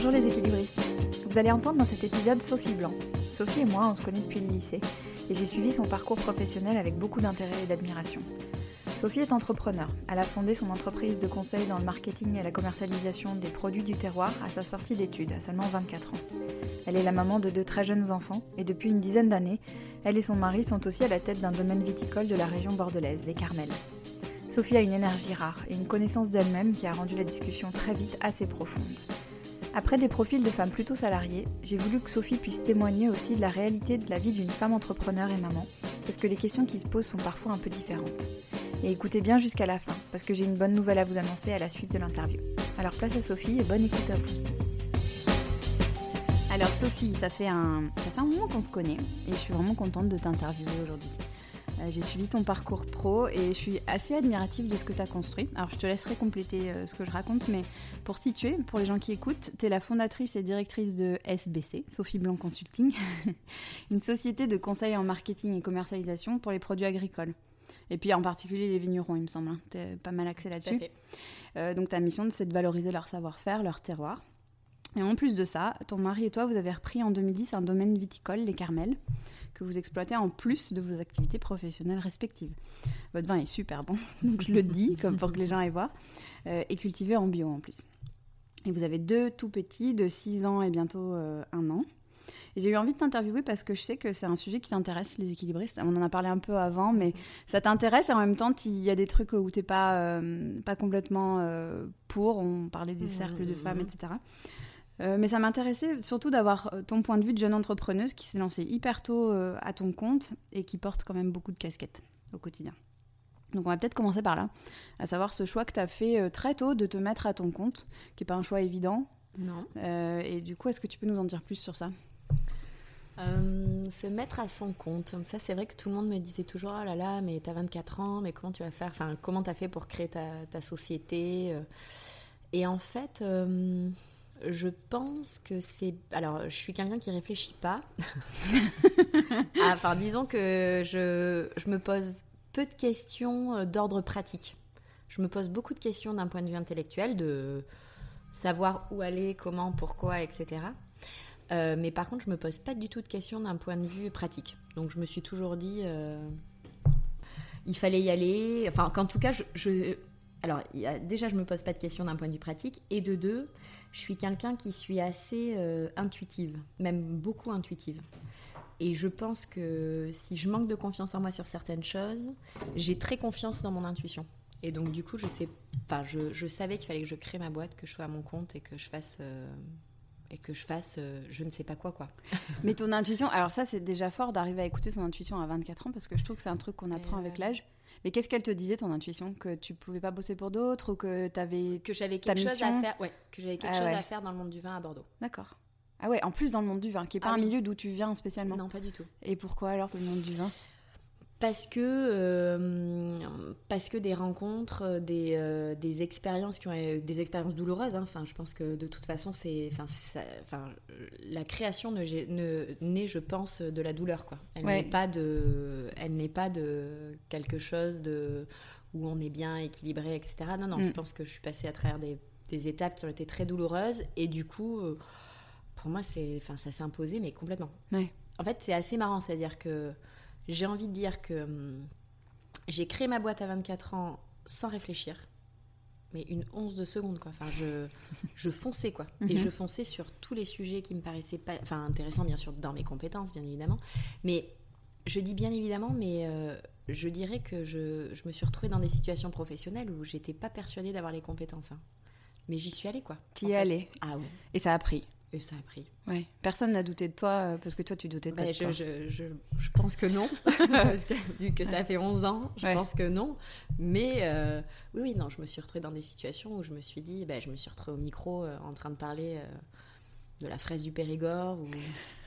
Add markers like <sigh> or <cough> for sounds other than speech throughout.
Bonjour les équilibristes. Vous allez entendre dans cet épisode Sophie Blanc. Sophie et moi, on se connaît depuis le lycée et j'ai suivi son parcours professionnel avec beaucoup d'intérêt et d'admiration. Sophie est entrepreneur. Elle a fondé son entreprise de conseil dans le marketing et la commercialisation des produits du terroir à sa sortie d'études, à seulement 24 ans. Elle est la maman de deux très jeunes enfants et depuis une dizaine d'années, elle et son mari sont aussi à la tête d'un domaine viticole de la région bordelaise, les Carmels. Sophie a une énergie rare et une connaissance d'elle-même qui a rendu la discussion très vite assez profonde. Après des profils de femmes plutôt salariées, j'ai voulu que Sophie puisse témoigner aussi de la réalité de la vie d'une femme entrepreneur et maman, parce que les questions qui se posent sont parfois un peu différentes. Et écoutez bien jusqu'à la fin, parce que j'ai une bonne nouvelle à vous annoncer à la suite de l'interview. Alors place à Sophie et bonne écoute à vous. Alors Sophie, ça fait un, ça fait un moment qu'on se connaît et je suis vraiment contente de t'interviewer aujourd'hui. Euh, j'ai suivi ton parcours pro et je suis assez admirative de ce que tu as construit. Alors je te laisserai compléter euh, ce que je raconte, mais pour situer, pour les gens qui écoutent, tu es la fondatrice et directrice de SBC, Sophie Blanc Consulting, <laughs> une société de conseil en marketing et commercialisation pour les produits agricoles. Et puis en particulier les vignerons, il me semble. Hein. Tu es pas mal axé là-dessus. Euh, donc ta mission, c'est de valoriser leur savoir-faire, leur terroir. Et en plus de ça, ton mari et toi, vous avez repris en 2010 un domaine viticole, les Carmels que vous exploitez en plus de vos activités professionnelles respectives. Votre vin est super bon, <laughs> donc je le dis comme pour que les gens aillent voir, euh, et cultivé en bio en plus. Et vous avez deux tout petits de 6 ans et bientôt euh, un an. Et j'ai eu envie de t'interviewer parce que je sais que c'est un sujet qui t'intéresse, les équilibristes. On en a parlé un peu avant, mais ça t'intéresse et en même temps, il y a des trucs où tu n'es pas, euh, pas complètement pour. On parlait des cercles de femmes, etc. Euh, mais ça m'intéressait surtout d'avoir euh, ton point de vue de jeune entrepreneuse qui s'est lancée hyper tôt euh, à ton compte et qui porte quand même beaucoup de casquettes au quotidien. Donc on va peut-être commencer par là, à savoir ce choix que tu as fait très tôt de te mettre à ton compte, qui n'est pas un choix évident. Non. et du coup, est-ce que tu peux nous en dire plus sur ça? Se mettre à son compte. Ça, c'est vrai que tout le monde me disait toujours Oh là là, mais tu as 24 ans, mais comment tu vas faire? Enfin, comment tu as fait pour créer ta, ta société? Et en fait, je pense que c'est. Alors, je suis quelqu'un qui réfléchit pas. <laughs> Ah, enfin, disons que je, je, me pose peu de questions euh, d'ordre pratique. Je me pose beaucoup de questions d'un point de vue intellectuel, de savoir où aller, comment, pourquoi, etc. Euh, mais par contre, je me pose pas du tout de questions d'un point de vue pratique. Donc, je me suis toujours dit, euh, il fallait y aller. Enfin, qu'en tout cas, je, je... alors, y a, déjà, je me pose pas de questions d'un point de vue pratique, et de deux, je suis quelqu'un qui suis assez euh, intuitive, même beaucoup intuitive. Et je pense que si je manque de confiance en moi sur certaines choses, j'ai très confiance dans mon intuition. Et donc du coup, je sais, enfin, je, je savais qu'il fallait que je crée ma boîte, que je sois à mon compte et que je fasse euh, et que je fasse euh, je ne sais pas quoi quoi. <laughs> Mais ton intuition, alors ça c'est déjà fort d'arriver à écouter son intuition à 24 ans parce que je trouve que c'est un truc qu'on apprend avec l'âge. Mais qu'est-ce qu'elle te disait, ton intuition Que tu pouvais pas bosser pour d'autres ou que tu avais. Que j'avais quelque chose à faire, ouais, que j'avais quelque ah chose à faire dans le monde du vin à Bordeaux. D'accord. Ah ouais, en plus dans le monde du vin, qui n'est pas ah un milieu d'où tu viens spécialement. Non, pas du tout. Et pourquoi alors le monde du vin? Parce que, euh, parce que des rencontres, euh, des, euh, des expériences qui ont des expériences douloureuses. Hein. Enfin, je pense que de toute façon, c'est, enfin, la création ne, ne, naît, je pense, de la douleur, quoi. Elle n'est pas de, elle n'est pas de quelque chose de où on est bien équilibré, etc. Non, non. Je mm. pense que je suis passée à travers des, des, étapes qui ont été très douloureuses et du coup, pour moi, c'est, enfin, ça s'est imposé, mais complètement. En fait, c'est assez marrant, c'est-à-dire que j'ai envie de dire que hum, j'ai créé ma boîte à 24 ans sans réfléchir. Mais une once de seconde, quoi. Enfin, je, <laughs> je fonçais, quoi. Et mhm. je fonçais sur tous les sujets qui me paraissaient pas... Enfin, intéressants, bien sûr, dans mes compétences, bien évidemment. Mais je dis bien évidemment, mais euh, je dirais que je, je, me suis retrouvée dans des situations professionnelles où j'étais pas persuadée d'avoir les compétences. Hein. Mais j'y suis allée, quoi. T'y es allée. Ah ouais. Et ça a pris. Et ça a pris. Ouais. Personne n'a douté de toi euh, parce que toi tu doutais de bah, toi. Je, je, je, pense que non. <laughs> parce que, vu que ça fait 11 ans, je pense que non. Mais euh, oui, oui, non, je me suis retrouvée dans des situations où je me suis dit, bah, je me suis retrouvée au micro euh, en train de parler de la fraise du Périgord ou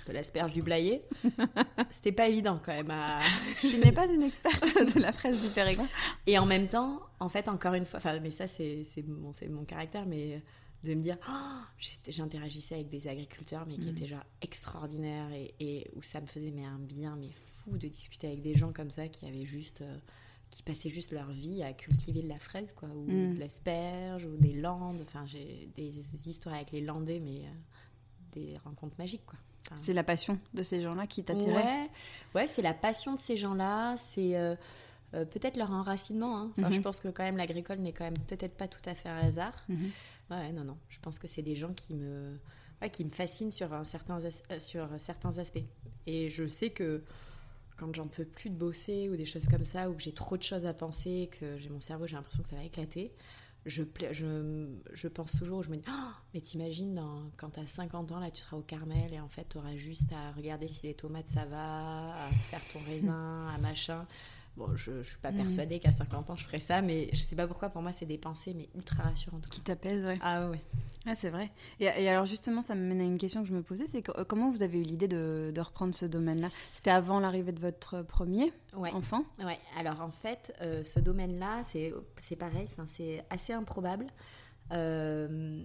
de l'asperge du Blayet. <laughs> C'était pas évident quand même. À... <laughs> je n'ai pas une experte de la fraise du Périgord. Et en même temps, en fait, encore une fois, mais ça c'est mon, mon caractère, mais de me dire oh, j'interagissais avec des agriculteurs mais qui mm. étaient genre extraordinaires et, et, où ça me faisait mais un bien mais fou de discuter avec des gens comme ça qui avaient juste qui passaient juste leur vie à cultiver de la fraise, quoi, ou Mm. de l'asperge, ou des landes. Enfin, j'ai des histoires avec les landais, mais euh, des rencontres magiques, quoi. Enfin, C'est la passion de ces gens-là qui t'attirait? Ouais, ouais c'est la passion de ces gens-là, c'est euh, euh, peut-être leur enracinement. hein. Enfin, Mhm. Je pense que quand même l'agricole n'est quand même peut-être pas tout à fait un hasard. Ouais, non, non. Je pense que c'est des gens qui me, fascinent sur, certain euh, certains aspects. Et je sais que quand j'en peux plus de bosser ou des choses comme ça, ou que j'ai trop de choses à penser, que j'ai mon cerveau, j'ai l'impression que ça va éclater, je pense toujours, je me dis, Oh, mais t'imagines, dans- quand t'as 50 ans, là, tu seras au Carmel et en fait, t'auras juste à regarder si les tomates ça va, à faire ton raisin, à machin. Bon, je, je suis pas Mhm. persuadée qu'à 50 ans, je ferai ça, mais je sais pas pourquoi, pour moi, c'est des pensées, mais ultra rassurantes. Qui t'apaise, ouais. Ah ouais. Ah, c'est vrai. Et, et alors justement, ça me mène à une question que je me posais, c'est que- euh, comment vous avez eu l'idée de, de reprendre ce domaine-là? C'était avant l'arrivée de votre premier Ouais. enfant? Ouais, alors en fait, euh, ce domaine-là, c'est c'est pareil, c'est assez improbable. Euh,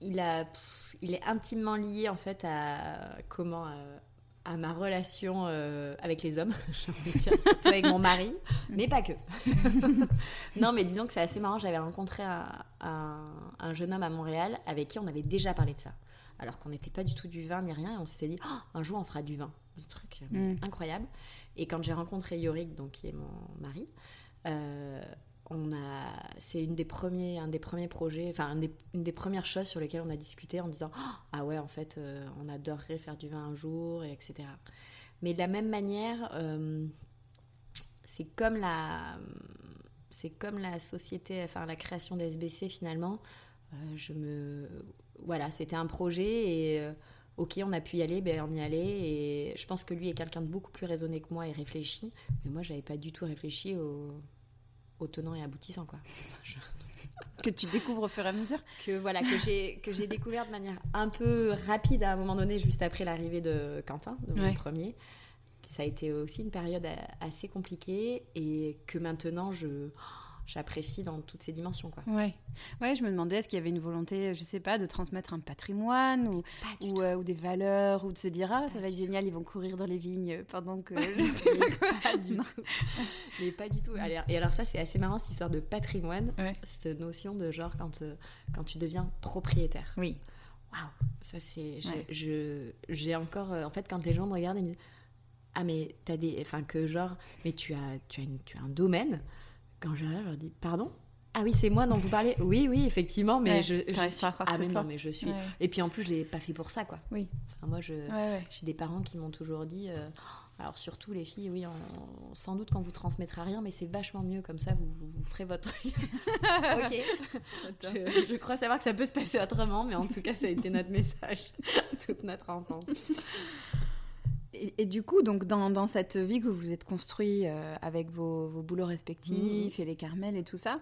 il, a, pff, il est intimement lié en fait à comment euh, à ma relation euh, avec les hommes, <laughs> j'ai envie de dire, surtout avec mon mari, mais pas que. <laughs> non, mais disons que c'est assez marrant. J'avais rencontré un, un- un jeune homme à Montréal avec qui on avait déjà parlé de ça, alors qu'on n'était pas du tout du vin ni rien, et on s'était dit Oh, un jour on fera du vin. Ce truc Mm. incroyable. Et quand j'ai rencontré Yorick, donc qui est mon mari, euh, on a, c'est une des premiers, un des premiers projets, enfin une des premières choses sur lesquelles on a discuté en disant Oh, ah ouais en fait euh, on adorerait faire du vin un jour et etc. Mais de la même manière, euh, c'est comme la, c'est comme la société, enfin la création d'SBC finalement. Euh, je me, voilà, c'était un projet et ok, on a pu y aller, ben on y allait. Et je pense que lui est quelqu'un de beaucoup plus raisonné que moi et réfléchi. Mais moi, j'avais pas du tout réfléchi au, au tenant et aboutissant, quoi. <laughs> Je- que tu découvres au fur et à mesure que voilà que j'ai que j'ai découvert de manière un peu rapide à un moment donné, juste après l'arrivée de Quentin, de mon Ouais. premier. Ça a été aussi une période assez compliquée et que maintenant je j'apprécie dans toutes ses dimensions, quoi. Ouais. Ouais, je me demandais est-ce qu'il y avait une volonté, je sais pas, de transmettre un patrimoine ou, euh, ou des valeurs ou de se dire ah ça va être génial, ils vont courir dans les vignes pendant que. <laughs> Mais pas du tout. <laughs> Mais pas du tout. Allez, et alors ça, c'est assez marrant, cette histoire de patrimoine, Ouais. cette notion de genre quand, euh, quand tu deviens propriétaire. Oui. Waouh, ça c'est... je- Ouais. je- J'ai encore... euh, En fait, quand les gens me regardent, ils me disent, ah mais t'as des... Enfin, que genre, mais tu as, tu as, une- tu as un domaine. Quand je je leur dis, pardon? Ah oui, c'est moi dont vous parlez. Oui, oui, effectivement, mais Ouais, je, je suis- à croire ah mais toi. non, mais je suis. Ouais. Et puis en plus, je l'ai pas fait pour ça, quoi. Oui. Enfin, moi, je, Ouais, j'ai des parents qui m'ont toujours dit, euh, alors surtout les filles, oui, on- sans doute qu'on vous transmettra rien, mais c'est vachement mieux comme ça, vous, vous, vous ferez votre. <laughs> ok. <laughs> Je, je crois savoir que ça peut se passer autrement, mais en tout cas, ça a été notre message <laughs> toute notre enfance. Et, et du coup, donc dans, dans cette vie que vous êtes construit euh, avec vos, vos boulots respectifs et les carmels et tout ça,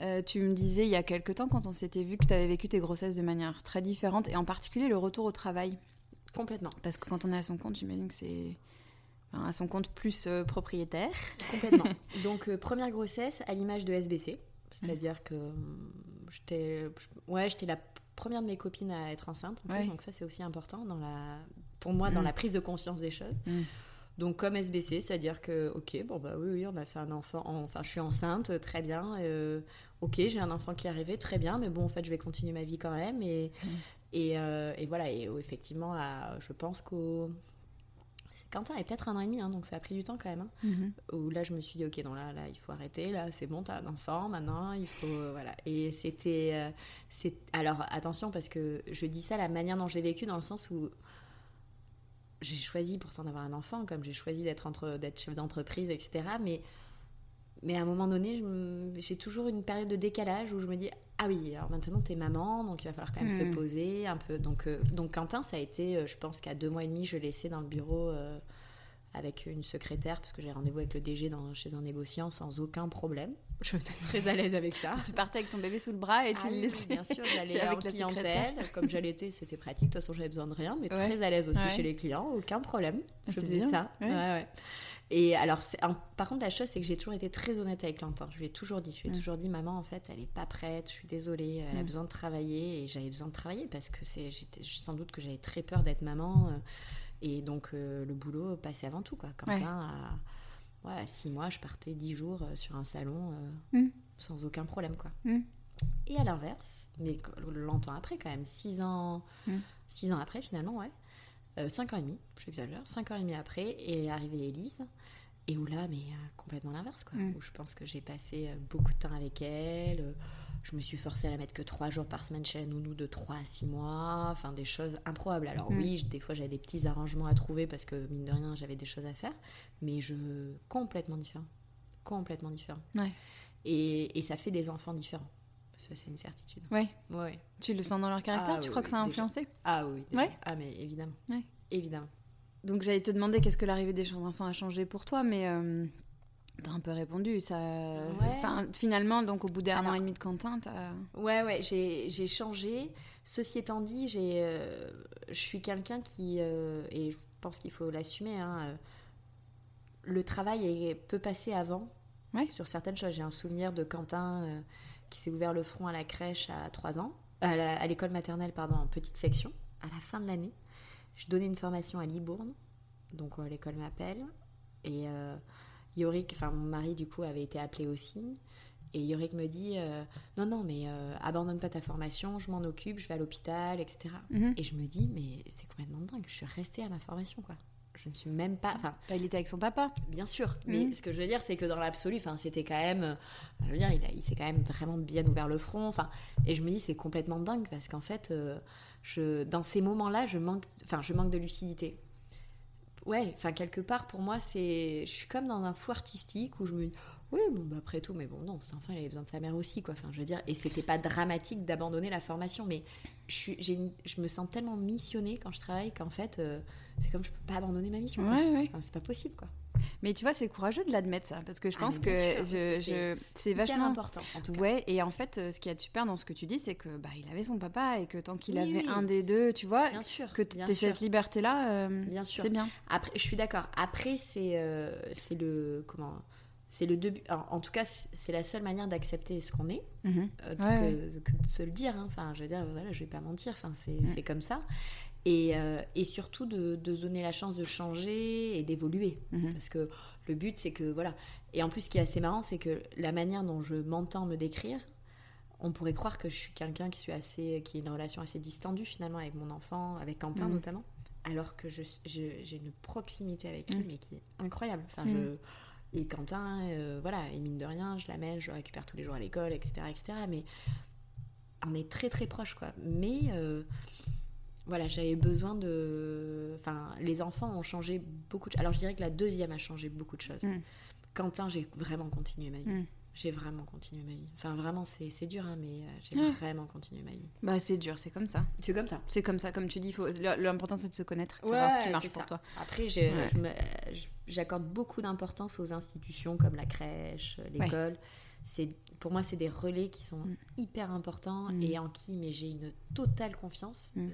euh, tu me disais il y a quelque temps quand on s'était vu que tu avais vécu tes grossesses de manière très différente et en particulier le retour au travail. Complètement. Parce que quand on est à son compte, j'imagine que c'est enfin, à son compte plus euh, propriétaire. Complètement. <laughs> Donc, première grossesse à l'image de SBC. C'est-à-dire que hum, j'étais ouais, j'étais la première de mes copines à être enceinte. en plus, Ouais. donc, ça, c'est aussi important dans la, pour moi dans Mm. la prise de conscience des choses. Mm. Donc, comme SBC, c'est-à-dire que, ok, bon, bah oui, oui, on a fait un enfant. Enfin, je suis enceinte, très bien. euh, ok, j'ai un enfant qui est arrivé, très bien. Mais bon, en fait, je vais continuer ma vie quand même. Et, Mm. et, euh, et voilà. Et euh, effectivement, à- je pense qu'au. Quentin avait peut-être un an et demi, hein, donc ça a pris du temps quand même. hein Mhm. où là je me suis dit ok non là là il faut arrêter là c'est bon t'as un enfant maintenant il faut euh, voilà et c'était euh, c'est alors attention parce que je dis ça la manière dont je l'ai vécu dans le sens où j'ai choisi pourtant d'avoir un enfant comme j'ai choisi d'être entre d'être chef d'entreprise etc mais mais à un moment donné j'ai toujours une période de décalage où je me dis ah oui alors maintenant t'es maman donc il va falloir quand même se poser un peu. Donc euh, donc Quentin ça a été euh, je pense qu'à deux mois et demi je l'ai laissé dans le bureau euh, avec une secrétaire parce que j'ai rendez-vous avec le DG dans, chez un négociant sans aucun problème. Je suis <laughs> très à l'aise avec ça. Tu partais avec ton bébé sous le bras et tu Ah le oui, laissais. bien sûr, j'allais <laughs> avec la clientèle. Comme j'allaitais, c'était pratique. De toute façon, j'avais besoin de rien, mais Ouais. très à l'aise aussi Ouais. chez les clients, aucun problème. Ah, je faisais bien. ça. Ouais. Et alors, un- par contre, la chose, c'est que j'ai toujours été très honnête avec Quentin. Je lui ai toujours dit, je lui ai toujours dit, maman, en fait, elle est pas prête. Je suis désolée, elle a besoin de travailler et j'avais besoin de travailler parce que c'est, j'étais sans doute que j'avais très peur d'être maman. euh, et donc, euh, le boulot passait avant tout, quoi. Quentin ouais, six mois, je partais dix jours sur un salon mm. sans aucun problème, quoi. Mm. Et à l'inverse, mais longtemps après, quand même, six ans, mm. six ans après, finalement, ouais. cinq ans et demi, j'exagère, cinq ans et demi après, est arrivée Élise. Et où là, mais complètement l'inverse, quoi. Où je pense que j'ai passé beaucoup de temps avec elle je me suis forcée à la mettre que trois jours par semaine chez la nounou de 3 à 6 mois, enfin des choses improbables. Alors mm. oui, des fois j'avais des petits arrangements à trouver parce que mine de rien j'avais des choses à faire, mais je complètement différent, complètement différent. Ouais. Et, et, ça fait des enfants différents. Ça c'est une certitude. Ouais. Ouais. Tu le sens dans leur caractère ah Tu crois que ça a influencé Ah oui. Ouais. Ah mais évidemment. Ouais. Évidemment. Donc j'allais te demander qu'est-ce que l'arrivée des d'enfants a changé pour toi, mais euh, T'as un peu répondu, ça. Enfin, finalement, donc au bout d'un an et demi de Quentin, t'as. Ouais, ouais, j'ai changé. Ceci étant dit, j'ai, euh, je suis quelqu'un qui, euh, et je pense qu'il faut l'assumer, hein, euh, le travail peut passer avant sur certaines choses. J'ai un souvenir de Quentin qui s'est ouvert le front à la crèche à 3 ans, à l'école maternelle, pardon, en petite section, à la fin de l'année. Je donnais une formation à Libourne, donc l'école m'appelle, et Yorick, enfin mon mari du coup avait été appelé aussi. Et Yorick me dit euh, non non mais euh, abandonne pas ta formation, je m'en occupe, je vais à l'hôpital, etc. Mhm. Et je me dis mais c'est complètement dingue, je suis restée à ma formation quoi. Je ne suis même pas. Enfin, bah, il était avec son papa. Bien sûr. Mais mhm. ce que je veux dire, c'est que dans l'absolu, enfin, c'était quand même. Euh, je veux dire, il, il s'est quand même vraiment bien ouvert le front. Enfin, et je me dis, c'est complètement dingue parce qu'en fait, je, dans ces moments-là, je manque, enfin, je manque de lucidité ouais, enfin quelque part pour moi c'est, je suis comme dans un fou artistique où je me dis oui bon bah, après tout mais bon non cet enfant il avait besoin de sa mère aussi quoi. Enfin je veux dire et c'était pas dramatique d'abandonner la formation mais je suis, je me sens tellement missionnée quand je travaille qu'en fait euh, c'est comme je peux pas abandonner ma mission. Ouais, ouais. c'est pas possible quoi. Mais tu vois, c'est courageux de l'admettre ça, parce que je ah, pense que je, c'est vachement important. En tout cas. Ouais, et en fait, euh, ce qui est super dans ce que tu dis, c'est que bah il avait son papa et que tant qu'il avait un des deux, tu vois, bien sûr, que tu cette liberté là, euh, bien sûr, c'est bien. Après, je suis d'accord. Après, c'est euh, c'est le comment c'est le début. En, tout cas, c'est la seule manière d'accepter ce qu'on est, mhm. que, de se le dire. Hein. Enfin, je veux dire, voilà, je vais pas mentir. Enfin, c'est comme ça. Euh, et, surtout de, se donner la chance de changer et d'évoluer. Mhm. Parce que le but, c'est que, voilà. Et en plus, ce qui est assez marrant, c'est que la manière dont je m'entends me décrire, on pourrait croire que je suis quelqu'un qui, suis assez, qui a une relation assez distendue finalement avec mon enfant, avec Quentin mhm. notamment, alors que j'ai une proximité avec lui, mhm. mais qui est incroyable. Enfin, je, et Quentin, euh, voilà, et mine de rien, je l'amène, je le récupère tous les jours à l'école, etc., etc. Mais on est très très proches, quoi. Mais euh, voilà, j'avais besoin de. Enfin, les enfants ont changé beaucoup de Alors, je dirais que la deuxième a changé beaucoup de choses. Mm. Quentin, j'ai vraiment continué ma vie. Mm. J'ai vraiment continué ma vie. Enfin, vraiment, c'est dur, hein, mais euh, j'ai vraiment continué ma vie. Bah, c'est dur, c'est comme ça. C'est comme ça. C'est comme ça, comme tu dis. L'important, c'est de se connaître, savoir ce qui marche pour toi. Après, j'accorde beaucoup d'importance aux institutions comme la crèche, l'école pour moi c'est des relais qui sont mm. hyper importants mm. et en qui mais j'ai une totale confiance. Mm.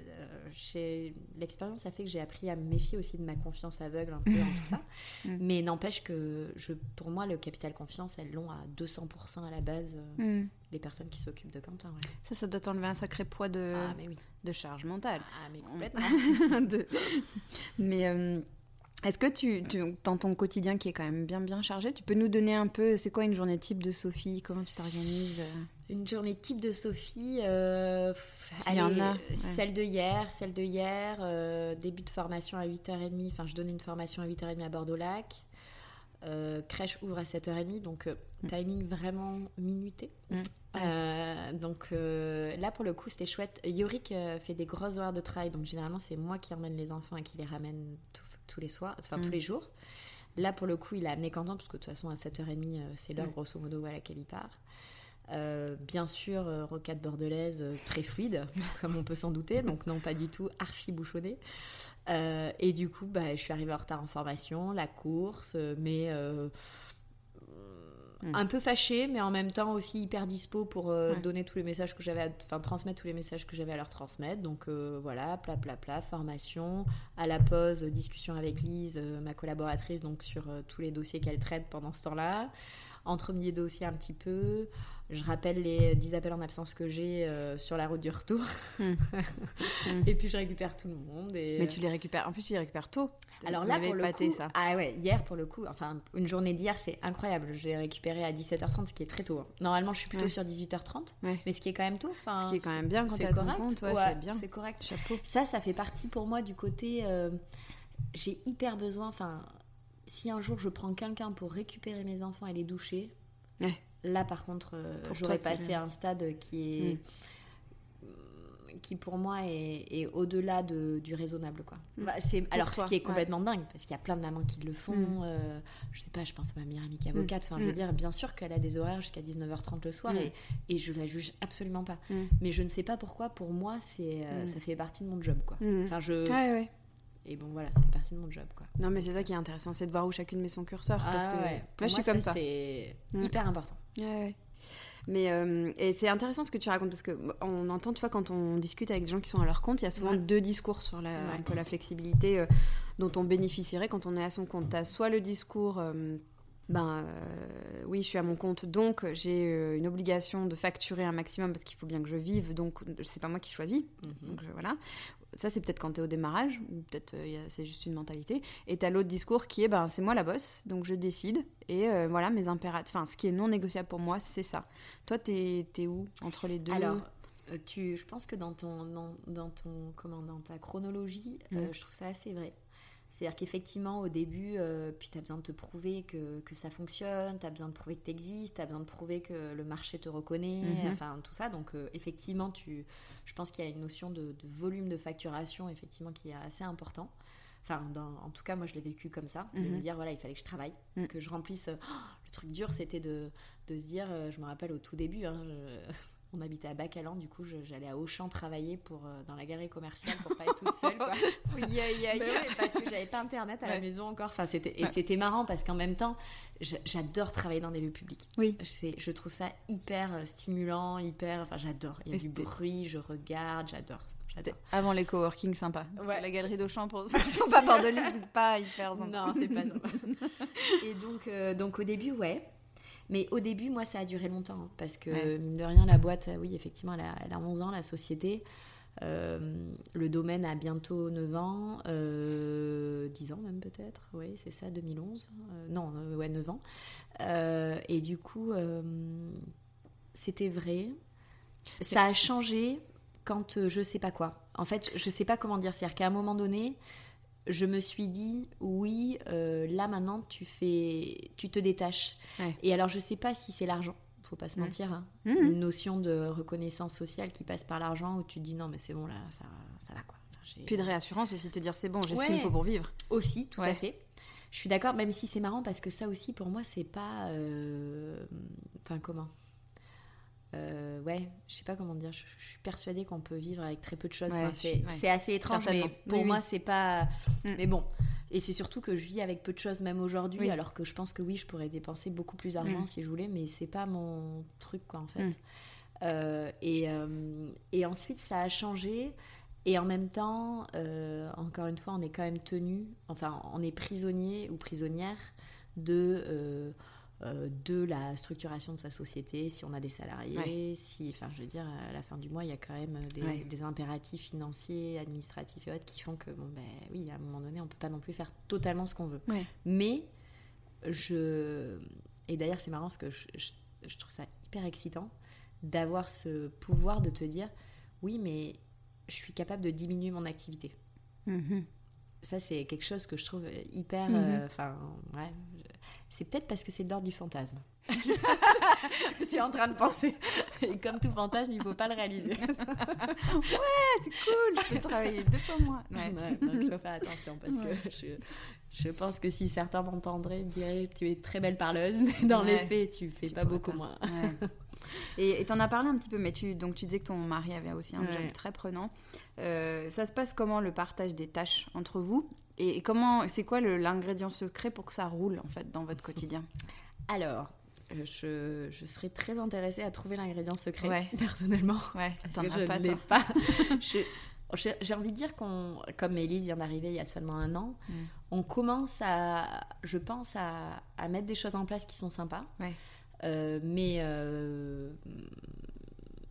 euh, l'expérience a fait que j'ai appris à me méfier aussi de ma confiance aveugle un peu dans tout ça. <laughs> Mais n'empêche que je pour moi le capital confiance elles l'ont à 200% à la base euh, les personnes qui s'occupent de Quentin ça ça doit t'enlever un sacré poids de ah, de charge mentale. Ah mais complètement. <laughs> <laughs> Mais euh, est-ce que tu, dans ton quotidien qui est quand même bien bien chargé, tu peux nous donner un peu, c'est quoi une journée type de Sophie? Comment tu t'organises Une journée type de Sophie, euh, y en a. Celle de hier, celle de hier, euh, début de formation à 8h30, enfin je donnais une formation à 8h30 à Bordeaux-Lac. Euh, crèche ouvre à 7h30, donc mm. timing vraiment minuté. Mm. donc là, pour le coup, c'était chouette. Yorick fait des grosses horaires de travail, donc généralement, c'est moi qui emmène les enfants et qui les ramène tout tous les soirs, enfin tous mm. les jours. Là, pour le coup, il a amené Quentin, parce que de toute façon, à 7h30, euh, c'est l'heure, mm. grosso modo, à laquelle il part. Euh, bien sûr, euh, rocade bordelaise très fluide, <laughs> comme on peut s'en douter, donc non pas du tout archi bouchonné. et du coup, bah, je suis arrivée en retard en formation, la course, mais Mm. un peu fâché mais en même temps aussi hyper dispo pour euh, donner tous les messages que j'avais, enfin transmettre tous les messages que j'avais à leur transmettre. Donc euh, voilà, plat, plat, plat, formation. À la pause, discussion avec Lise, euh, ma collaboratrice, donc sur tous les dossiers qu'elle traite pendant ce temps-là. Entre mes dossiers un petit peu. Je rappelle les 10 appels en absence que j'ai euh, sur la route du retour. Hmm. <laughs> et puis je récupère tout le monde. Et... Mais tu les récupères. En plus, tu les récupères tôt. Alors là, pour le coup, ça. ah ouais, hier pour le coup, enfin une journée d'hier, c'est incroyable. J'ai récupéré à 17h30, ce qui est très tôt. Hein. Normalement, je suis plutôt sur 18h30, mais ce qui est quand même tôt. Ce qui est quand même bien quand c'est correct. Compte, ouais, c'est bien. C'est correct. Chapeau. Ça, ça fait partie pour moi du côté. Euh, j'ai hyper besoin. Enfin, si un jour je prends quelqu'un pour récupérer mes enfants et les doucher. Là, par contre, euh, j'aurais passé un stade qui est. Mm. qui pour moi est, au-delà de, du raisonnable quoi. Mm. Bah, c'est alors ce qui est complètement dingue parce qu'il y a plein de mamans qui le font mm. euh, je sais pas je pense à ma meilleure amie qui est avocate enfin je veux dire bien sûr qu'elle a des horaires jusqu'à 19h30 le soir et, et, je la juge absolument pas mais je ne sais pas pourquoi pour moi c'est euh, ça fait partie de mon job quoi enfin je ouais, et bon, voilà, ça fait partie de mon job, quoi. Non, mais c'est ça qui est intéressant, c'est de voir où chacune met son curseur. parce ah que ouais. moi, je suis comme ça. C'est hyper important. Ouais, ouais. Mais euh, et c'est intéressant ce que tu racontes parce que on entend, tu vois, quand on discute avec des gens qui sont à leur compte, il y a souvent deux discours sur la, un peu la flexibilité euh, dont on bénéficierait quand on est à son compte. Tu as soit le discours. Euh, ben oui, je suis à mon compte, donc j'ai une obligation de facturer un maximum parce qu'il faut bien que je vive, donc c'est pas moi qui choisis. Mhm. Donc voilà ça c'est peut-être quand tu es au démarrage, ou peut-être euh, c'est juste une mentalité. Et tu as l'autre discours qui est ben, c'est moi la bosse, donc je décide. Et euh, voilà, mes impératifs. Enfin, ce qui est non négociable pour moi, c'est ça. Toi, tu es, où entre les deux Alors, euh, tu, je pense que dans, ton, dans, ton, comment, dans ta chronologie, mm. je trouve ça assez vrai. C'est-à-dire qu'effectivement, au début, puis tu as besoin de te prouver que, que ça fonctionne, tu as besoin de prouver que tu existes, tu as besoin de prouver que le marché te reconnaît, mm-hmm. enfin tout ça. Donc, effectivement, tu, je pense qu'il y a une notion de, volume de facturation, effectivement, qui est assez important. Enfin, en tout cas, moi, je l'ai vécu comme ça, de me mhm. dire, voilà, il fallait que je travaille, mm. que je remplisse. Oh, le truc dur, c'était de, de, se dire, euh, je me rappelle au tout début, hein, on habitait à Bacalan, du coup, j'allais à Auchan travailler pour, euh, dans la galerie commerciale pour pas être toute seule, quoi. <laughs> oui, parce que j'avais pas internet à la maison encore. Enfin, c'était, et c'était marrant parce qu'en même temps, j'adore travailler dans des lieux publics. Oui. Je trouve ça hyper euh, stimulant, hyper. Enfin, j'adore. Il y a du bruit, je regarde, j'adore. Avant les coworking sympa. La galerie d'Auchan, pour <laughs> ceux qui sont pas bordelais, c'est pas hyper sympa. Non, c'est pas sympa. et donc, euh, donc, au début, ouais. Mais au début, moi, ça a duré longtemps. Hein, parce que, mine de rien, la boîte, oui, effectivement, elle a, elle a 11 ans, la société. Euh, le domaine a bientôt 9 ans, euh, 10 ans même peut-être, oui c'est ça, 2011, euh, non, euh, ouais 9 ans. et du coup, c'était vrai. Ça a changé quand je sais pas quoi. En fait, je sais pas comment dire, c'est-à-dire qu'à un moment donné, je me suis dit oui, là maintenant tu fais, tu te détaches. Et alors je sais pas si c'est l'argent faut pas se mentir. Hein. Mmh. Une notion de reconnaissance sociale qui passe par l'argent où tu te dis non, mais c'est bon là, ça va quoi. Puis de réassurance aussi, te dire c'est bon, j'ai ce qu'il faut pour vivre. Aussi, tout à fait. Je suis d'accord, même si c'est marrant parce que ça aussi pour moi c'est pas. Euh, enfin, comment euh, ouais, je sais pas comment dire, je, suis persuadée qu'on peut vivre avec très peu de choses. c'est assez étrange, mais pour moi, c'est pas. Mm. Mais bon, et c'est surtout que je vis avec peu de choses, même aujourd'hui, alors que je pense que oui, je pourrais dépenser beaucoup plus d'argent mm. si je voulais, mais c'est pas mon truc, quoi, en fait. Mm. Euh, et, euh, et, ensuite, ça a changé. Et en même temps, encore une fois, on est quand même tenu, enfin, on est prisonnier ou prisonnière de euh, de la structuration de sa société, si on a des salariés, si, enfin, je veux dire, à la fin du mois, il y a quand même des, impératifs financiers, administratifs et autres qui font que, bon, ben oui, à un moment donné, on peut pas non plus faire totalement ce qu'on veut. Mais je. Et d'ailleurs, c'est marrant parce que je, trouve ça hyper excitant d'avoir ce pouvoir de te dire oui, mais je suis capable de diminuer mon activité. Mm-hmm. Ça, c'est quelque chose que je trouve hyper. Mm-hmm. Euh, enfin, ouais, c'est peut-être parce que c'est de l'ordre du fantasme. <laughs> je suis en train de penser. Et comme tout fantasme, il ne faut pas le réaliser. <laughs> ouais, c'est cool, je peux travailler deux fois moins. Ouais. donc il faut faire attention parce que je, je, pense que si certains m'entendraient, ils diraient tu es très belle parleuse, mais dans les faits, tu fais pas beaucoup moins. Et tu en as parlé un petit peu, mais tu, donc tu disais que ton mari avait aussi un job très prenant. Euh, ça se passe comment le partage des tâches entre vous? Et comment, c'est quoi l'ingrédient secret pour que ça roule en fait dans votre quotidien? Alors, euh, je, je, serais très intéressée à trouver l'ingrédient secret, personnellement. Ouais, parce que je ne l'ai pas. <laughs> J'ai envie de dire qu'on, comme Elise vient d'arriver il y a seulement un an, mm. on commence à, je pense, à, à, mettre des choses en place qui sont sympas. Ouais. mais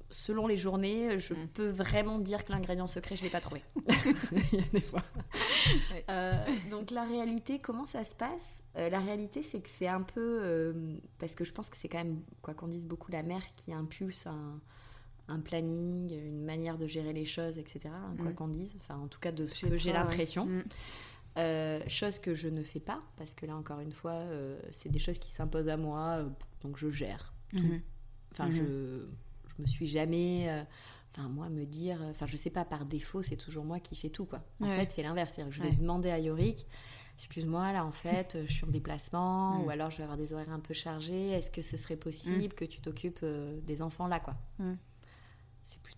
selon les journées, je mm. peux vraiment dire que l'ingrédient secret, je ne l'ai pas trouvé. <laughs> des fois. donc la réalité, comment ça se passe? La réalité, c'est que c'est un peu... parce que je pense que c'est quand même, quoi qu'on dise, beaucoup la mère qui impulse un un planning, une manière de gérer les choses, etc. Hein, quoi mm. qu'on dise. Enfin, en tout cas, de ce que j'ai l'impression. Mm. Euh, chose que je ne fais pas, parce que là, encore une fois, euh, c'est des choses qui s'imposent à moi, euh, donc je gère tout. Mm-hmm. Enfin, je, mm-hmm. Je me suis jamais. Enfin, moi, me dire. Enfin, je sais pas, par défaut, c'est toujours moi qui fais tout, quoi. En fait, c'est l'inverse. C'est-à-dire que je vais demander à Yorick excuse-moi, là en fait, je suis en déplacement, <laughs> ou alors je vais avoir des horaires un peu chargés, est-ce que ce serait possible que tu t'occupes des enfants là, quoi?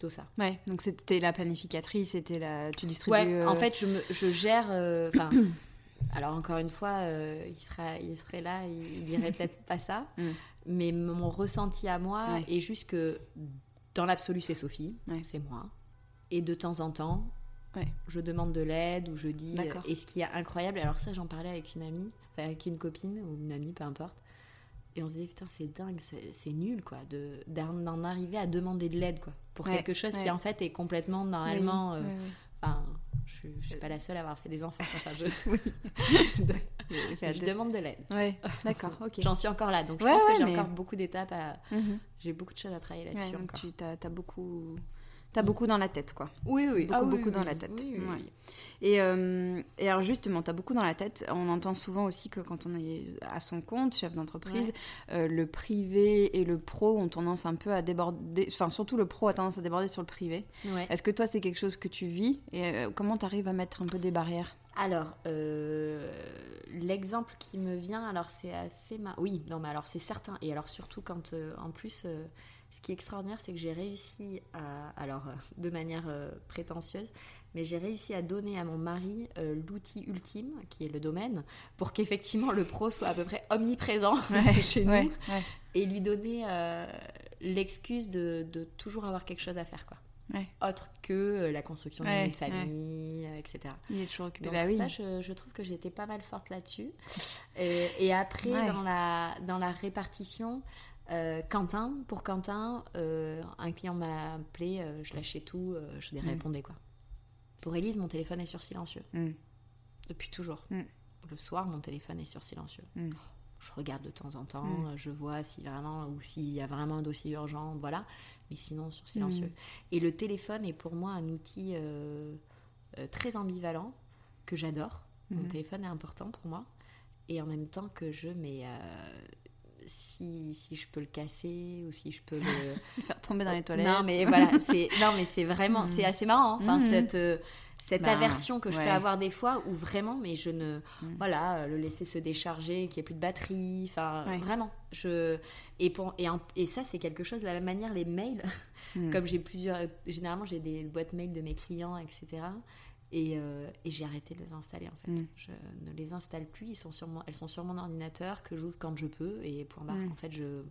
Ça. Ouais, donc c'était la planificatrice, c'était la. Tu distribues. Ouais, en euh, fait, je, me, je gère. Euh, enfin. Alors, encore une fois, euh, il, sera, il serait là, il, dirait <laughs> peut-être pas ça. Mm. Mais mon ressenti à moi est juste que dans l'absolu, c'est Sophie, c'est moi. Et de temps en temps, je demande de l'aide ou je dis. Et ce qui est incroyable, alors ça, j'en parlais avec une amie, avec une copine ou une amie, peu importe. Et on se disait, putain, c'est dingue, c'est nul, quoi, d'en arriver à demander de l'aide, quoi, pour quelque chose qui, en fait, est complètement, normalement... Euh, enfin, je, ne suis pas la seule à avoir fait des enfants. Enfin, je, <laughs> <laughs> je, demande de l'aide. Ouais, <laughs> d'accord, ok. J'en suis encore là, donc je pense que j'ai encore beaucoup d'étapes à... Mhm. J'ai beaucoup de choses à travailler là-dessus. Tu as, beaucoup... T'as beaucoup dans la tête, quoi. Oui, oui. Beaucoup, ah beaucoup dans la tête. Et, euh, et, alors justement, tu as beaucoup dans la tête. On entend souvent aussi que quand on est à son compte, chef d'entreprise, euh, le privé et le pro ont tendance un peu à déborder, enfin surtout le pro a tendance à déborder sur le privé. Est-ce que toi c'est quelque chose que tu vis et euh, comment tu arrives à mettre un peu des barrières? Alors, l'exemple qui me vient, alors c'est assez... Ma... Oui, non mais alors c'est certain. Et alors surtout quand, en plus, ce qui est extraordinaire, c'est que j'ai réussi à... Alors, de manière prétentieuse, mais j'ai réussi à donner à mon mari euh, l'outil ultime, qui est le domaine, pour qu'effectivement le pro soit à peu près omniprésent <laughs> chez nous, et lui donner euh, l'excuse de, toujours avoir quelque chose à faire, quoi. Autre que euh, la construction d'une famille, etc. Il est toujours occupé. Donc, bah oui. ça, je, trouve que j'étais pas mal forte là-dessus. Et, après, dans, la, dans la répartition, Quentin, pour Quentin, un client m'a appelé, je lâchais tout, je lui répondais quoi. Pour Elise, mon téléphone est sur silencieux. Mm. Depuis toujours. Mm. Le soir, mon téléphone est sur silencieux. Mm. Je regarde de temps en temps, je vois si vraiment ou s'il y a vraiment un dossier urgent, voilà. Mais sinon, sur silencieux. Et le téléphone est pour moi un outil euh, euh, très ambivalent que j'adore. Mon téléphone est important pour moi. Et en même temps que je mets euh, si, si je peux le casser ou si je peux le <laughs> faire tomber dans les toilettes. Non, mais voilà, c'est non, mais c'est vraiment, mm. c'est assez marrant. Hein. Enfin, mm. cette euh, cette bah, aversion que je peux avoir des fois où vraiment, mais je ne, mm. voilà, euh, le laisser se décharger, qu'il n'y ait plus de batterie, enfin, vraiment. Je et pour et, et ça, c'est quelque chose de la même manière les mails, <laughs> comme j'ai plusieurs, généralement j'ai des boîtes mail de mes clients, etc. Euh, et, j'ai arrêté de les installer en fait. Mm. Je ne les installe plus. Ils sont sur elles sont sur mon ordinateur que j'ouvre quand je peux et barre. Mm. En fait, je.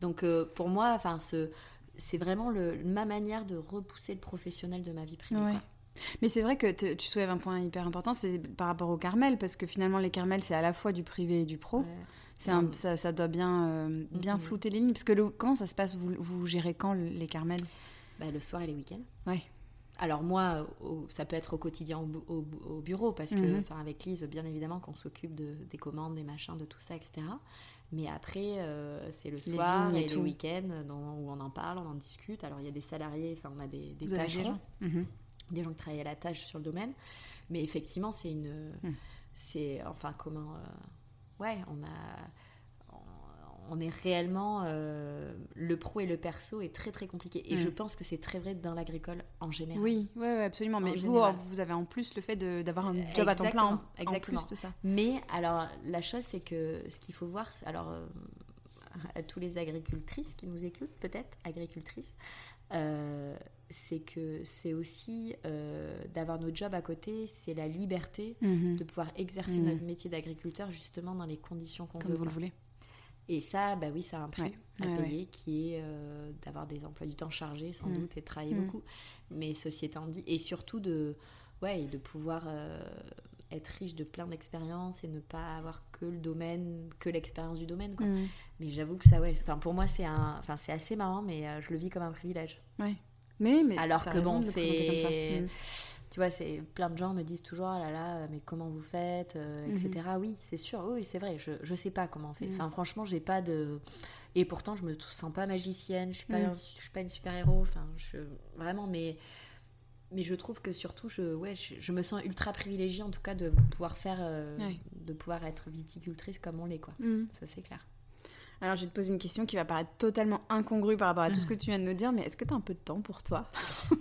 Donc euh, pour moi, enfin, ce, c'est vraiment le, ma manière de repousser le professionnel de ma vie privée. Mais c'est vrai que tu soulèves un point hyper important, c'est par rapport au Carmel, parce que finalement les Carmel, c'est à la fois du privé et du pro. C'est ça, ça, doit bien, euh, bien flouter les lignes. Parce que le, comment ça se passe vous, vous gérez quand les Carmel bah, Le soir et les week-ends. Ouais. Alors moi, ça peut être au quotidien au, bureau, parce que, mhm. enfin, avec Lise, bien évidemment, qu'on s'occupe de, des commandes, des machins, de tout ça, etc. Mais après, euh, c'est le soir et, les week-ends où on en parle, on en discute. Alors il y a des salariés, enfin on a des, des tâcherons, mhm. des gens qui travaillent à la tâche sur le domaine. Mais effectivement, c'est une, mhm. c'est, enfin comment, euh, ouais, on a on est réellement euh, le pro et le perso est très très compliqué et je mm. pense que c'est très vrai dans l'agricole en général. Oui, ouais, absolument. Mais vous, vous avez en plus le fait d'avoir un job à temps plein. exactement. plus de ça. Mais alors la chose c'est que ce qu'il faut voir, alors euh, à tous les agricultrices qui nous écoutent peut-être agricultrices, euh, c'est que c'est aussi d'avoir nos jobs à côté, c'est la liberté mm-hmm. de pouvoir exercer mm-hmm. notre métier d'agriculteur justement dans les conditions qu'on veut. Vous le voulez. Et ça, bah oui, ça a un prix à payer qui est euh, d'avoir des emplois du temps chargés sans mm. doute et de travailler mm. beaucoup. Mais ceci étant dit, et surtout de, ouais, de pouvoir euh, être riche de plein d'expériences et ne pas avoir que le domaine, que l'expérience du domaine. Quoi. Mm. Mais j'avoue que ça, ouais, enfin, pour moi, c'est un, enfin, c'est assez marrant, mais euh, je le vis comme un privilège. Ouais. Mais, mais Alors que bon, c'est. Tu vois, c'est plein de gens me disent toujours, ah là là, mais comment vous faites, euh, etc. Oui, c'est sûr, oui, c'est vrai, je, je sais pas comment on fait. Mhm. Enfin, franchement, j'ai pas de. Et pourtant, je me sens pas magicienne, je suis pas, Mhm. je suis pas une super-héros, enfin, je... vraiment, mais. Mais je trouve que surtout, je, ouais, je, je me sens ultra privilégiée en tout cas de pouvoir faire, euh, Ouais. de pouvoir être viticultrice comme on l'est, quoi. Ça, c'est clair. Alors, je vais te poser une question qui va paraître totalement incongrue par rapport à tout ce que <laughs> tu viens de nous dire, mais est-ce que tu as un peu de temps pour toi?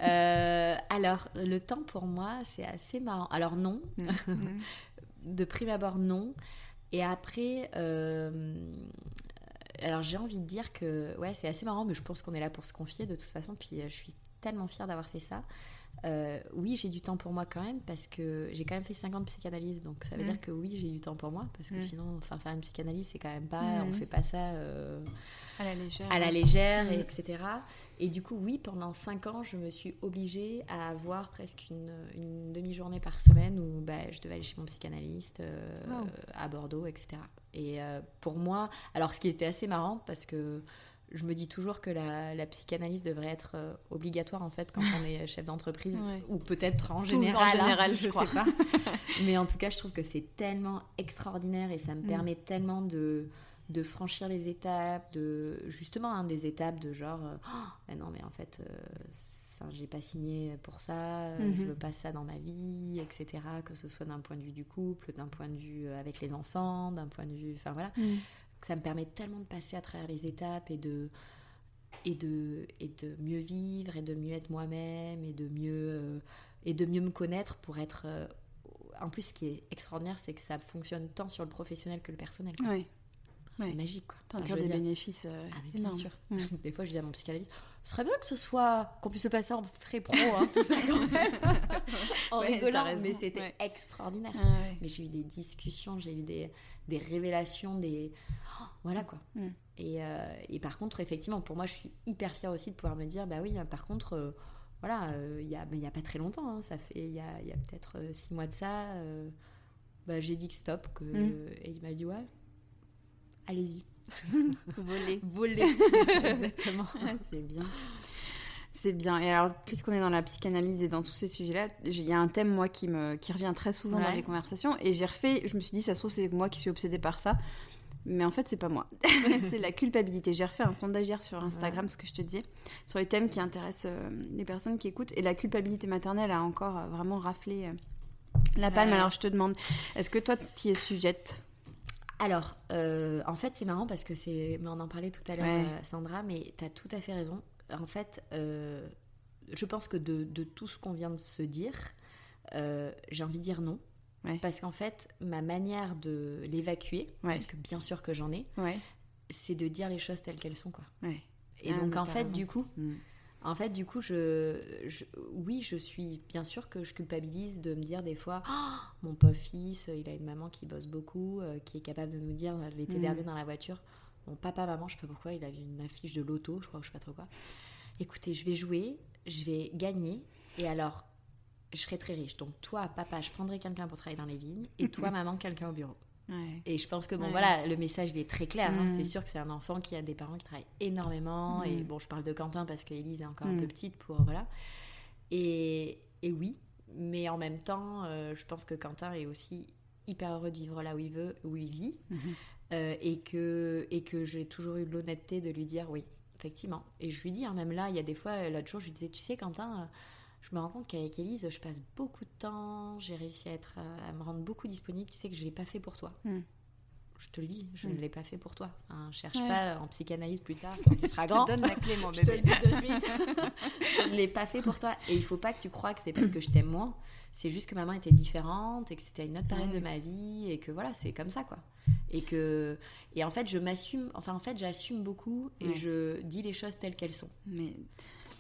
Euh, alors, le temps pour moi, c'est assez marrant. Alors, non, <laughs> de prime abord, non. Et après, euh, alors j'ai envie de dire que ouais, c'est assez marrant, mais je pense qu'on est là pour se confier de toute façon. Puis euh, je suis tellement fière d'avoir fait ça. Euh, oui, j'ai du temps pour moi quand même parce que j'ai quand même fait 5 ans de psychanalyse, donc ça veut Mm. dire que oui, j'ai du temps pour moi parce que Mm. sinon, enfin, faire une psychanalyse, c'est quand même pas, Mm. on fait pas ça euh, À la légère. à la légère, et Mm. etc. Et du coup, oui, pendant 5 ans, je me suis obligée à avoir presque une, une demi-journée par semaine où bah, je devais aller chez mon psychanalyste euh, Wow. à Bordeaux, etc. Et pour moi, alors ce qui était assez marrant, parce que je me dis toujours que la, la psychanalyse devrait être euh, obligatoire en fait quand on est <laughs> chef d'entreprise, Ouais. ou peut-être en général, en hein, général, je je crois. sais pas. <laughs> Mais en tout cas, je trouve que c'est tellement extraordinaire et ça me Mm. permet tellement de, de franchir les étapes, de justement hein, des étapes de genre, euh, Oh, non mais en fait, euh, j'ai pas signé pour ça, euh, Mhm. je veux pas ça dans ma vie, etc. Que ce soit d'un point de vue du couple, d'un point de vue avec les enfants, d'un point de vue, enfin voilà, Mm. Ça me permet tellement de passer à travers les étapes et de et de et de mieux vivre et de mieux être moi-même et de mieux euh, et de mieux me connaître pour être euh, en plus ce qui est extraordinaire c'est que ça fonctionne tant sur le professionnel que le personnel quoi. Ouais. c'est ouais. magique quoi T'en Enfin, tires des dire- bénéfices euh, ah, bien sûr <laughs> des fois je dis à mon psychanalyste ce serait bien que ce soit qu'on puisse le passer en frais pro hein, tout ça quand même <laughs> en Ouais, rigolant mais c'était ouais. extraordinaire Ah ouais. mais j'ai eu des discussions, j'ai eu des, des révélations, des... oh, voilà quoi. Mm. Et, euh, et par contre, effectivement, pour moi, je suis hyper fière aussi de pouvoir me dire, bah oui, euh, par contre, euh, voilà, euh, il y, a, mais il y a pas très longtemps, hein, ça fait, il y a, a peut-être euh, six mois de ça, euh, bah, j'ai dit que stop, que, Mm. et il m'a dit, ouais, allez-y, <laughs> Voler. volez. <laughs> Exactement. c'est bien. C'est bien. Et alors, puisqu'on est dans la psychanalyse et dans tous ces sujets-là, il y a un thème, moi, qui, me, qui revient très souvent dans les conversations. Et j'ai refait, je me suis dit, ça se trouve, c'est moi qui suis obsédée par ça. Mais en fait, c'est pas moi. <laughs> c'est la culpabilité. J'ai refait un sondage hier sur Instagram, ce que je te disais, sur les thèmes qui intéressent euh, les personnes qui écoutent. Et la culpabilité maternelle a encore euh, vraiment raflé euh, la palme. Ouais. Alors, je te demande, est-ce que toi, tu y es sujette? Alors, euh, en fait, c'est marrant parce que c'est. Mais on en parlait tout à l'heure, Ouais. euh, Sandra, mais tu as tout à fait raison. En fait, euh, je pense que de, de tout ce qu'on vient de se dire, euh, j'ai envie de dire non. Ouais. Parce qu'en fait, ma manière de l'évacuer, Ouais. parce que bien sûr que j'en ai, c'est de dire les choses telles qu'elles sont, quoi. Et Ah, donc, en fait, raison. du coup, Mm. En fait, du coup, je, je- oui, je suis bien sûr que je culpabilise de me dire des fois, Ah, mon pauvre fils, il a une maman qui bosse beaucoup, euh, qui est capable de nous dire l'été Mm. dernier dans la voiture, mon papa, maman, je sais pas pourquoi, il a vu une affiche de loto, je crois, je sais pas trop quoi. Écoutez, je vais jouer, je vais gagner, et alors, je serai très riche. Donc toi, papa, je prendrai quelqu'un pour travailler dans les vignes, et toi, <laughs> maman, quelqu'un au bureau. Ouais. Et je pense que bon Ouais. voilà, le message il est très clair. hein. Mm. C'est sûr que c'est un enfant qui a des parents qui travaillent énormément. Et Mm. bon, je parle de Quentin parce qu'Élise est encore Mm. un peu petite pour voilà. Et, et oui, mais en même temps, euh, je pense que Quentin est aussi hyper heureux de vivre là où il veut, où il vit, Mhm. euh, et que et que j'ai toujours eu l'honnêteté de lui dire oui, effectivement. Et je lui dis hein, même là, il y a des fois l'autre jour, je lui disais, tu sais Quentin. euh, je me rends compte qu'avec Élise, je passe beaucoup de temps, j'ai réussi à, être, euh, à me rendre beaucoup disponible. Tu sais que je ne l'ai pas fait pour toi Mm. je te le dis, je Mm. ne l'ai pas fait pour toi. Hein, cherche Ouais. pas en psychanalyse plus tard quand tu <laughs> seras Je grand. te donne la clé, mon <laughs> Je te bébé. le dis de suite. <laughs> je ne l'ai pas fait pour toi. Et il faut pas que tu crois que c'est parce que je t'aime moins. C'est juste que maman était différente et que c'était une autre période de ma vie et que voilà, c'est comme ça quoi. Et que et en fait, je m'assume. Enfin, en fait, j'assume beaucoup et Ouais. je dis les choses telles qu'elles sont. Mais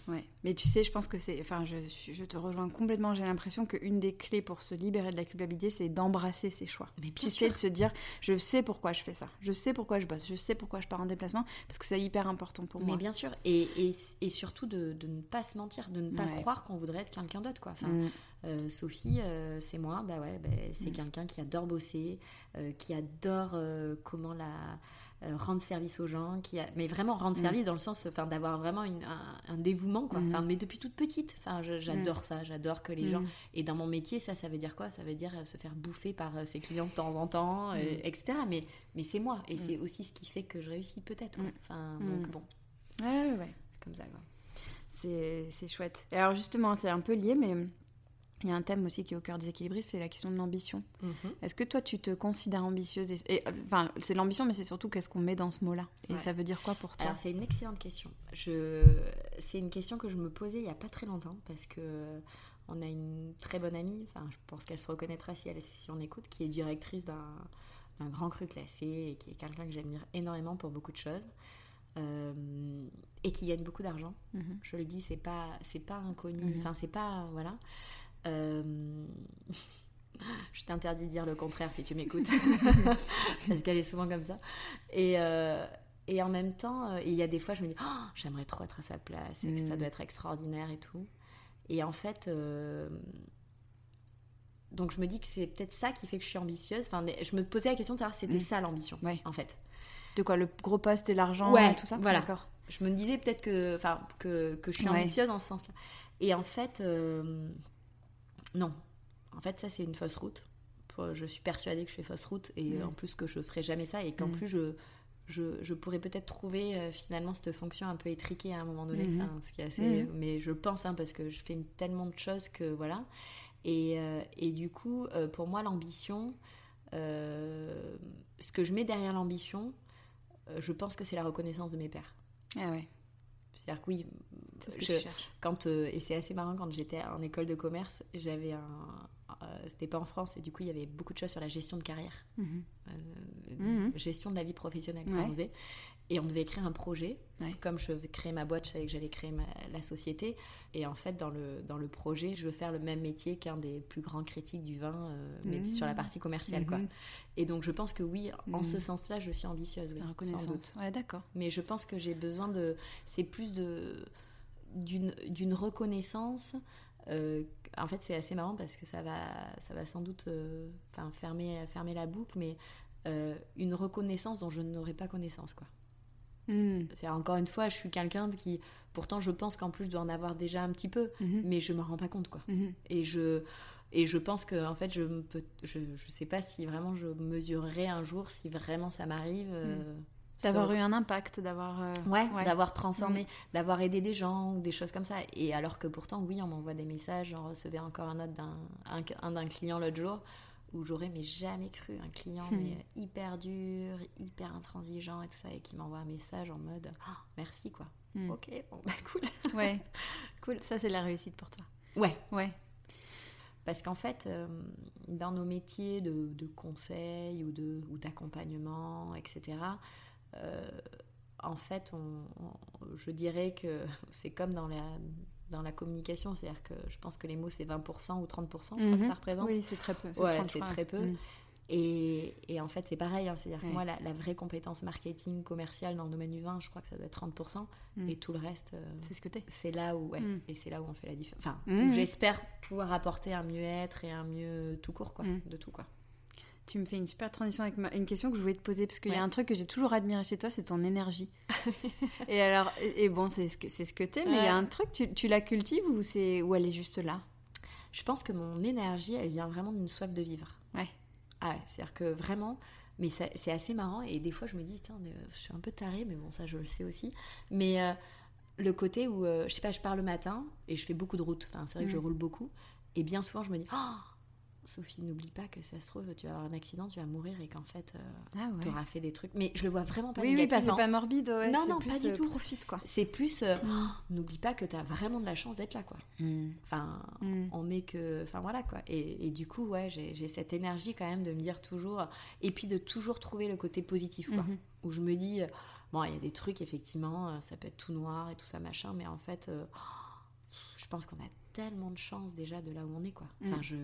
ouais, mais tu sais, je pense que c'est, enfin, je, je te rejoins complètement. J'ai l'impression qu'une des clés pour se libérer de la culpabilité, c'est d'embrasser ses choix. Mais Tu sais, sûr. de se dire, je sais pourquoi je fais ça, je sais pourquoi je bosse, je sais pourquoi je pars en déplacement, parce que c'est hyper important pour Mais moi. bien sûr, et, et, et surtout de, de ne pas se mentir, de ne pas Ouais. croire qu'on voudrait être quelqu'un d'autre. Quoi. Enfin, Mm. Euh, Sophie, euh, c'est moi. Bah ouais, bah, c'est Mm. quelqu'un qui adore bosser, euh, qui adore comment la euh, rendre service aux gens, qui a... mais vraiment rendre Mm. service dans le sens, enfin, d'avoir vraiment une- un, un dévouement, quoi. Mm. Enfin, mais depuis toute petite. Enfin, j'adore ça. J'adore que les Mm. gens. Et dans mon métier, ça, ça veut dire quoi? Ça veut dire euh, se faire bouffer par euh, ses clients de temps en temps, Mm. etc. Mais, mais c'est moi, et Mm. c'est aussi ce qui fait que je réussis peut-être. Mm. Enfin, Mm. donc bon, Ouais, ouais, ouais. c'est comme ça. Quoi. C'est c'est chouette. Et alors justement, c'est un peu lié, mais il y a un thème aussi qui est au cœur des équilibristes, c'est la question de l'ambition. Est-ce que toi, tu te considères ambitieuse et, et, euh, Enfin, c'est l'ambition, mais c'est surtout qu'est-ce qu'on met dans ce mot-là. Et Ouais. ça veut dire quoi pour toi? Alors c'est une excellente question. Je... C'est une question que je me posais il n'y a pas très longtemps parce que on a une très bonne amie, enfin je pense qu'elle se reconnaîtra si, elle, si on écoute, qui est directrice d'un d'un grand cru classé et qui est quelqu'un que j'admire énormément pour beaucoup de choses euh, et qui gagne beaucoup d'argent. Mhm. Je le dis, c'est pas c'est pas inconnu, Mhm. enfin c'est pas voilà. Euh, <laughs> Je t'interdis de dire le contraire si tu m'écoutes, <laughs> parce qu'elle est souvent comme ça. Et, euh, et en même temps, euh, il y a des fois, je me dis, Oh, j'aimerais trop être à sa place, et que ça Mm. doit être extraordinaire et tout. Et en fait, euh, donc je me dis que c'est peut-être ça qui fait que je suis ambitieuse. Enfin, je me posais la question de savoir si c'était Mm. ça l'ambition, Ouais. en fait. De quoi Le gros poste et l'argent Ouais, et tout ça? voilà. D'accord. Je me disais peut-être que, que, que je suis Ouais. ambitieuse en ce sens-là. Et en fait, euh, non. En fait, ça, c'est une fausse route. Je suis persuadée que je fais fausse route et en plus que je ferai jamais ça et qu'en Mm. plus, je, je, je pourrais peut-être trouver euh, finalement cette fonction un peu étriquée à un moment donné. Mhm. Enfin, ce qui est assez... Mhm. Mais je pense, hein, parce que je fais une- tellement de choses que voilà. Et, euh, et du coup, euh, pour moi, l'ambition, ce que je mets derrière l'ambition, je pense que c'est la reconnaissance de mes pères. Ah ouais, C'est-à-dire que oui, ce que je- quand, euh, et c'est assez marrant, quand j'étais en école de commerce, j'avais un. euh, C'était pas en France, et du coup, il y avait beaucoup de choses sur la gestion de carrière, Mhm. euh, Mhm. gestion de la vie professionnelle Ouais. Et on devait écrire un projet. Ouais. Comme je créais ma boîte, je savais que j'allais créer ma- la société. Et en fait, dans le, dans le projet, je veux faire le même métier qu'un des plus grands critiques du vin, euh, mais Mhm. sur la partie commerciale. Quoi. Mhm. Et donc, je pense que oui, en Mhm. ce sens-là, je suis ambitieuse. Oui, sans doute. Ouais, d'accord. Mais je pense que j'ai besoin de. C'est plus de d'une d'une reconnaissance. euh, en fait, c'est assez marrant parce que ça va, ça va sans doute euh, fermer, fermer la boucle, mais euh, une reconnaissance dont je n'aurais pas connaissance. quoi. Mhm. C'est encore une fois, je suis quelqu'un qui, pourtant, je pense qu'en plus, je dois en avoir déjà un petit peu, Mhm. mais je me rends pas compte. quoi. Mhm. Et je, et je pense que, en fait, je ne je, je sais pas si vraiment je mesurerai un jour si vraiment ça m'arrive. euh, D'avoir eu un impact, d'avoir. euh, Ouais, ouais. d'avoir transformé, d'avoir aidé des gens ou des choses comme ça. Et alors que pourtant, oui, on m'envoie des messages. J'en recevais encore un autre d'un un, client l'autre jour où j'aurais mais jamais cru un client Hmm. mais hyper dur, hyper intransigeant et tout ça et qui m'envoie un message en mode Ah, merci quoi. Mm. Ok, bon bah cool. <laughs> Ouais, cool. Ça, c'est la réussite pour toi. Ouais, Ouais. parce qu'en fait, euh, dans nos métiers de, de conseil ou de ou d'accompagnement, etc. euh, en fait, on- on- je dirais que <laughs> c'est comme dans la, dans la communication, c'est-à-dire que je pense que les mots c'est 20% ou 30%, je crois que Mhm. ça représente. Oui, c'est très peu. Ouais, 30, je c'est très peu. Mhm. Et, et en fait, c'est pareil, hein, c'est-à-dire Ouais. que moi, la, la vraie compétence marketing commerciale dans le domaine du vin, je crois que ça doit être 30%, Mm. et tout le reste, euh, C'est ce que t'es. c'est là où, ouais, Mm. et c'est là où on fait la différence. Enfin, Mm. j'espère pouvoir apporter un mieux-être et un mieux tout court, quoi, de tout, quoi. Tu me fais une super transition avec ma- une question que je voulais te poser parce qu'il y a un truc que j'ai toujours admiré chez toi, c'est ton énergie. <laughs> et alors, et, bon, c'est ce que c'est ce que t'es, mais il y a un truc, tu, tu la cultives ou c'est ou elle est juste là? Je pense que mon énergie, elle vient vraiment d'une soif de vivre. Ouais. Ah ouais, c'est-à-dire que vraiment, mais ça- c'est assez marrant et des fois je me dis, putain, euh, je suis un peu tarée, mais bon, ça je le sais aussi. Mais euh, le côté où, euh, je sais pas, je pars le matin et je fais beaucoup de route, enfin c'est vrai que je Mm. roule beaucoup, et bien souvent je me dis, oh, Sophie, n'oublie pas que ça se trouve, tu vas avoir un accident, tu vas mourir et qu'en fait, euh, Ah ouais. tu auras fait des trucs. Mais je le vois vraiment pas Oui, oui, bah, c'est négativement. pas morbide, ouais. Non, non, plus, pas du euh, tout. Profite quoi. C'est plus, euh, oh, n'oublie pas que tu as vraiment de la chance d'être là, quoi. Enfin, Mm. on est que. Enfin voilà quoi. Et, et du coup, ouais, j'ai cette énergie quand même de me dire toujours. Et puis de toujours trouver le côté positif, quoi. Mhm. Où je me dis, bon, il y a des trucs, effectivement, ça peut être tout noir et tout ça, machin, mais en fait, euh, je pense qu'on a tellement de chance déjà de là où on est, quoi. Enfin, Mm. je.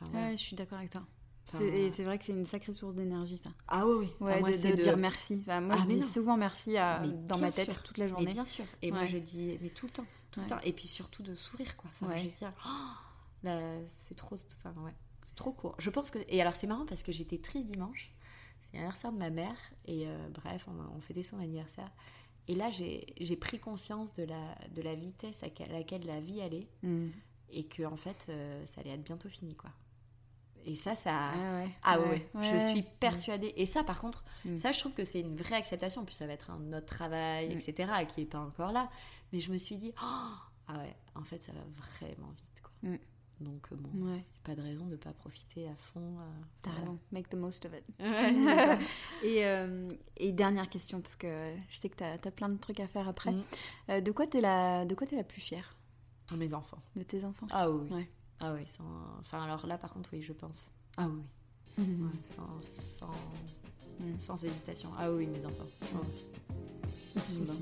Enfin. Ouais, je suis d'accord avec toi. Enfin, C'est- Et c'est vrai que c'est une sacrée source d'énergie, ça. Ah oui, oui. Ouais, Enfin, moi, de, dire merci. Enfin, moi, Ah, je mais dis non. souvent merci à, Mais dans bien ma tête sûr. toute la Mais journée. bien sûr. Et moi, je dis, mais tout le temps, tout le temps. Et puis surtout de sourire, quoi. Enfin, Ouais. je veux dire, oh, Là, c'est trop. Enfin, ouais. C'est trop court. Je pense que. Et alors, c'est marrant parce que j'étais triste dimanche. C'est l'anniversaire de ma mère. Et euh, bref, on, on fêtait son anniversaire. Et là, j'ai pris conscience de la, de la vitesse à laquelle la vie allait. Mm. Et que, en fait, euh, ça allait être bientôt fini, quoi. Et ça, ça. Ah ouais. Ah ouais, ouais, je suis persuadée. Et ça, par contre, Mm. ça, je trouve que c'est une vraie acceptation. Puis ça va être un autre travail, Mm. etc., qui n'est pas encore là. Mais je me suis dit, oh, ah ouais, en fait, ça va vraiment vite, quoi. Mm. Donc, euh, bon, Ouais, pas de raison de ne pas profiter à fond. euh, t'as voilà. raison. Make the most of it. <laughs> <laughs> Et, euh, et dernière question, parce que je sais que t'as as plein de trucs à faire après. Mm. Euh, de quoi t'es la, de quoi t'es la plus fière? Mes enfants. de tes enfants Ah oui. Ouais. Ah oui, sans... enfin alors là par contre oui je pense. Ah oui. Mhm. Ouais, sans, sans, sans hésitation. Ah oui mes enfants. Bon.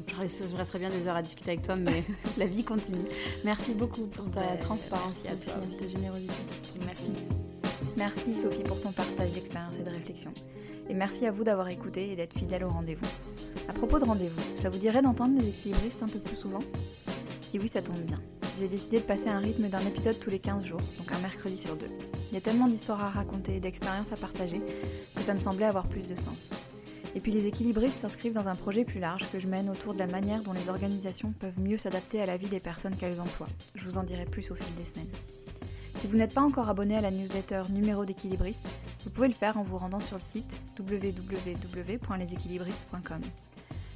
Je, reste- je resterai bien des heures à discuter avec toi, mais <laughs> la vie continue. Merci beaucoup pour ta Ben, transparence et ta générosité. Merci. Merci Sophie pour ton partage d'expérience et de réflexion. Et merci à vous d'avoir écouté et d'être fidèle au rendez-vous. À propos de rendez-vous, ça vous dirait d'entendre les équilibristes un peu plus souvent? Si oui, ça tombe bien. J'ai décidé de passer un rythme d'un épisode tous les 15 jours, donc un mercredi sur deux. Il y a tellement d'histoires à raconter et d'expériences à partager que ça me semblait avoir plus de sens. Et puis les équilibristes s'inscrivent dans un projet plus large que je mène autour de la manière dont les organisations peuvent mieux s'adapter à la vie des personnes qu'elles emploient. Je vous en dirai plus au fil des semaines. Si vous n'êtes pas encore abonné à la newsletter numéro d'équilibriste, vous pouvez le faire en vous rendant sur le site www.leséquilibristes.com.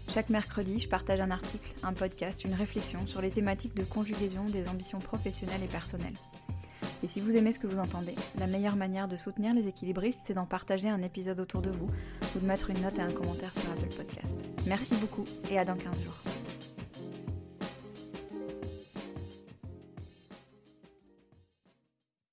Chaque mercredi, je partage un article, un podcast, une réflexion sur les thématiques de conjugaison des ambitions professionnelles et personnelles. Et si vous aimez ce que vous entendez, la meilleure manière de soutenir les équilibristes, c'est d'en partager un épisode autour de vous ou de mettre une note et un commentaire sur Apple Podcast. Merci beaucoup et à dans 15 jours.